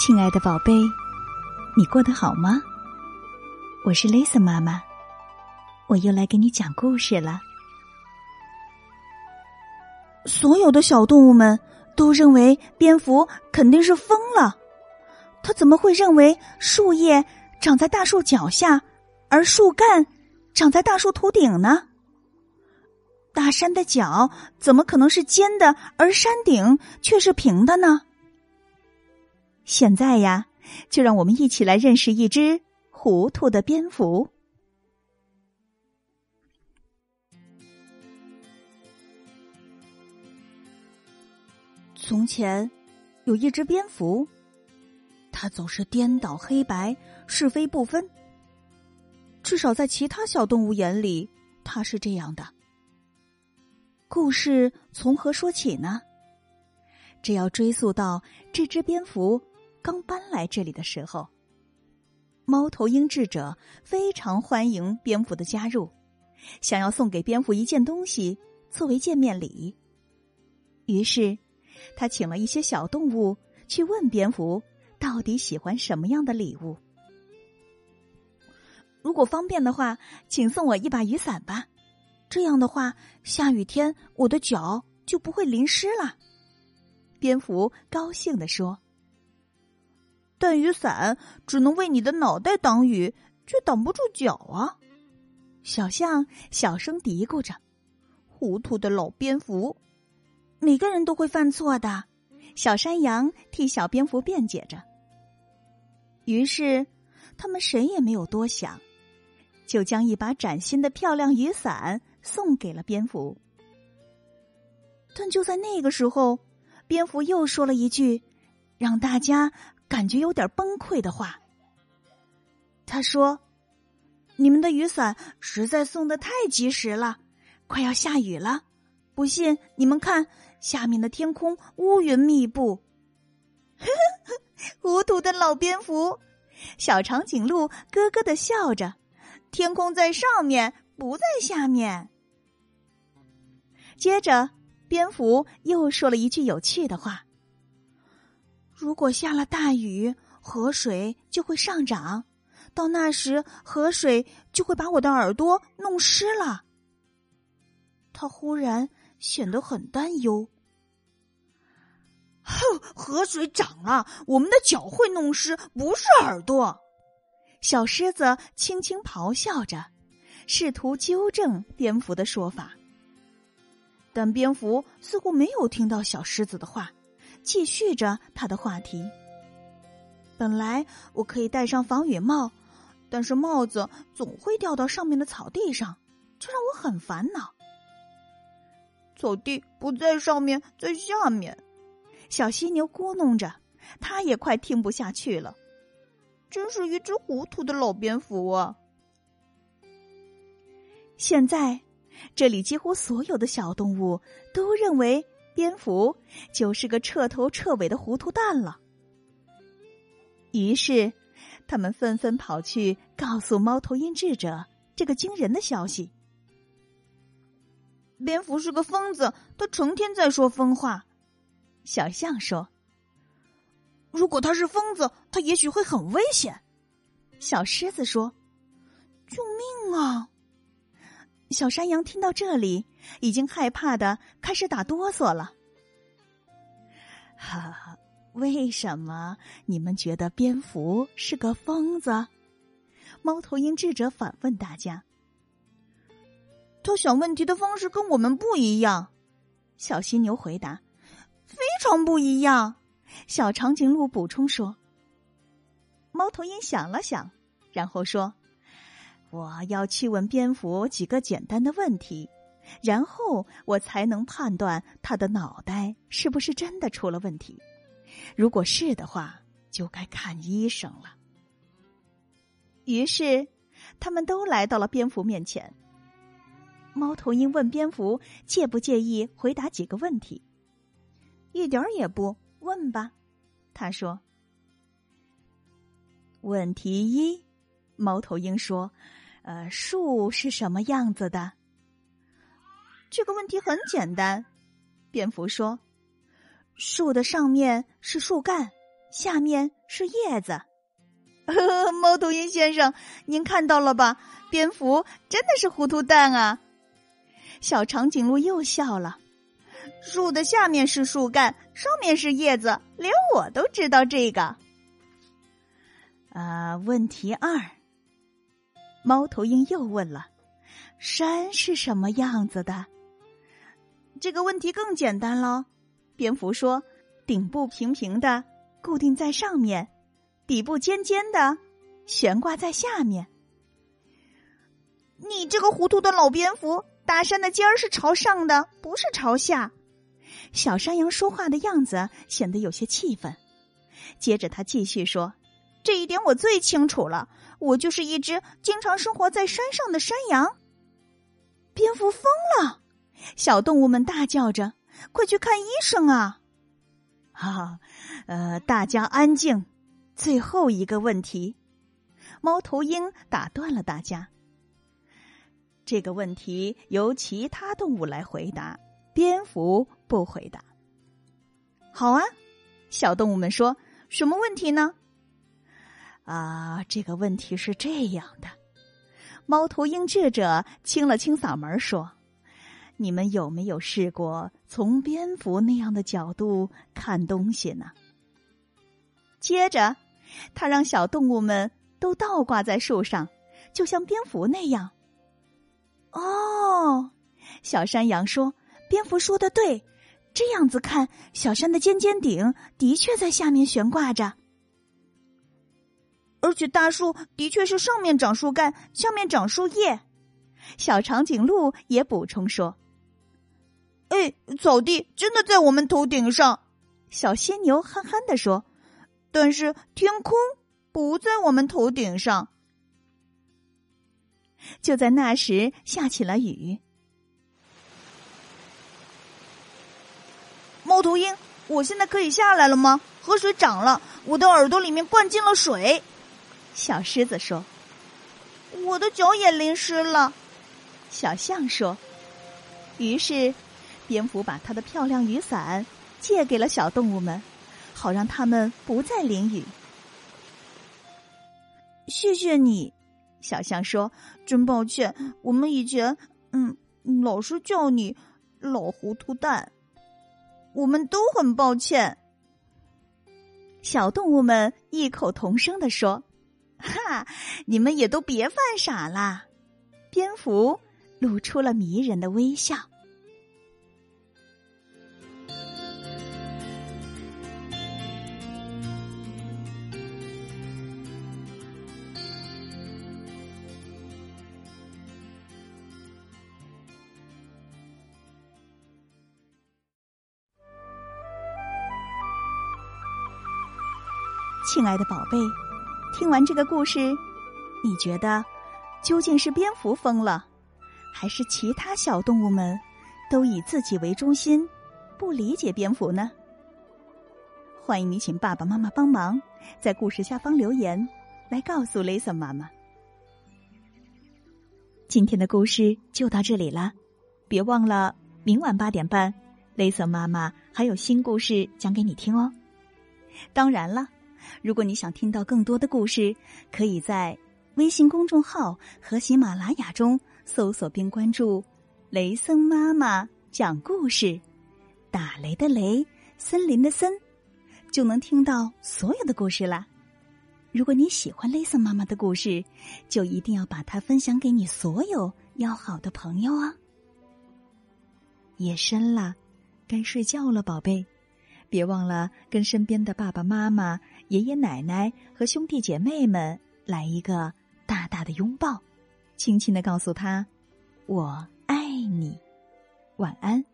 亲爱的宝贝，你过得好吗？我是 Lisa 妈妈，我又来给你讲故事了。所有的小动物们都认为蝙蝠肯定是疯了，它怎么会认为树叶长在大树脚下，而树干长在大树头顶呢？大山的脚怎么可能是尖的，而山顶却是平的呢？现在呀，就让我们一起来认识一只糊涂的蝙蝠。从前有一只蝙蝠，它总是颠倒黑白、是非不分。至少在其他小动物眼里，它是这样的。故事从何说起呢？这要追溯到这只蝙蝠。刚搬来这里的时候，猫头鹰智者非常欢迎蝙蝠的加入，想要送给蝙蝠一件东西作为见面礼。于是，他请了一些小动物去问蝙蝠到底喜欢什么样的礼物。如果方便的话，请送我一把雨伞吧，这样的话，下雨天我的脚就不会淋湿了。蝙蝠高兴地说。断雨伞只能为你的脑袋挡雨，却挡不住脚啊！小象小声嘀咕着：“糊涂的老蝙蝠，每个人都会犯错的。”小山羊替小蝙蝠辩解着。于是，他们谁也没有多想，就将一把崭新的漂亮雨伞送给了蝙蝠。但就在那个时候，蝙蝠又说了一句，让大家。感觉有点崩溃的话，他说：“你们的雨伞实在送的太及时了，快要下雨了。不信你们看，下面的天空乌云密布。”呵呵糊涂的老蝙蝠，小长颈鹿咯咯的笑着：“天空在上面，不在下面。”接着，蝙蝠又说了一句有趣的话。如果下了大雨，河水就会上涨，到那时河水就会把我的耳朵弄湿了。他忽然显得很担忧。哼，河水涨了，我们的脚会弄湿，不是耳朵。小狮子轻轻咆哮着，试图纠正蝙蝠的说法，但蝙蝠似乎没有听到小狮子的话。继续着他的话题。本来我可以戴上防雨帽，但是帽子总会掉到上面的草地上，这让我很烦恼。草地不在上面，在下面。小犀牛咕哝着，他也快听不下去了。真是一只糊涂的老蝙蝠啊！现在，这里几乎所有的小动物都认为。蝙蝠就是个彻头彻尾的糊涂蛋了。于是，他们纷纷跑去告诉猫头鹰智者这个惊人的消息：蝙蝠是个疯子，他成天在说疯话。小象说：“如果他是疯子，他也许会很危险。”小狮子说：“救命啊！”小山羊听到这里，已经害怕的开始打哆嗦了。哈哈，为什么你们觉得蝙蝠是个疯子？猫头鹰智者反问大家。他想问题的方式跟我们不一样。小犀牛回答：“非常不一样。”小长颈鹿补充说。猫头鹰想了想，然后说。我要去问蝙蝠几个简单的问题，然后我才能判断他的脑袋是不是真的出了问题。如果是的话，就该看医生了。于是，他们都来到了蝙蝠面前。猫头鹰问蝙蝠介不介意回答几个问题。一点儿也不，问吧。他说：“问题一。”猫头鹰说。呃，树是什么样子的？这个问题很简单。蝙蝠说：“树的上面是树干，下面是叶子。呵呵猫头鹰先生，您看到了吧？蝙蝠真的是糊涂蛋啊！小长颈鹿又笑了。树的下面是树干，上面是叶子，连我都知道这个。啊，问题二。猫头鹰又问了：“山是什么样子的？”这个问题更简单了。蝙蝠说：“顶部平平的，固定在上面；底部尖尖的，悬挂在下面。”你这个糊涂的老蝙蝠！大山的尖儿是朝上的，不是朝下。小山羊说话的样子显得有些气愤。接着他继续说：“这一点我最清楚了，我就是一只经常生活在山上的山羊。”蝙蝠疯了，小动物们大叫着：“快去看医生啊！”哈，呃，大家安静。最后一个问题，猫头鹰打断了大家。这个问题由其他动物来回答，蝙蝠不回答。好啊，小动物们说：“什么问题呢？”啊，这个问题是这样的。猫头鹰智者清了清嗓门说：“你们有没有试过从蝙蝠那样的角度看东西呢？”接着，他让小动物们都倒挂在树上，就像蝙蝠那样。哦，小山羊说：“蝙蝠说的对，这样子看，小山的尖尖顶的确在下面悬挂着，而且大树的确是上面长树干，下面长树叶。”小长颈鹿也补充说：“哎，草地真的在我们头顶上。”小犀牛憨憨的说：“但是天空不在我们头顶上。”就在那时，下起了雨。猫头鹰，我现在可以下来了吗？河水涨了，我的耳朵里面灌进了水。小狮子说：“我的脚也淋湿了。”小象说：“于是，蝙蝠把他的漂亮雨伞借给了小动物们，好让他们不再淋雨。”谢谢你。小象说：“真抱歉，我们以前嗯老是叫你老糊涂蛋，我们都很抱歉。”小动物们异口同声的说：“哈，你们也都别犯傻啦！”蝙蝠露出了迷人的微笑。亲爱的宝贝，听完这个故事，你觉得究竟是蝙蝠疯了，还是其他小动物们都以自己为中心，不理解蝙蝠呢？欢迎你请爸爸妈妈帮忙，在故事下方留言，来告诉雷森妈妈。今天的故事就到这里了，别忘了明晚八点半，雷森妈妈还有新故事讲给你听哦。当然了。如果你想听到更多的故事，可以在微信公众号和喜马拉雅中搜索并关注“雷森妈妈讲故事”，打雷的雷，森林的森，就能听到所有的故事啦。如果你喜欢雷森妈妈的故事，就一定要把它分享给你所有要好的朋友啊！夜深了，该睡觉了，宝贝。别忘了跟身边的爸爸妈妈、爷爷奶奶和兄弟姐妹们来一个大大的拥抱，轻轻的告诉他：“我爱你。”晚安。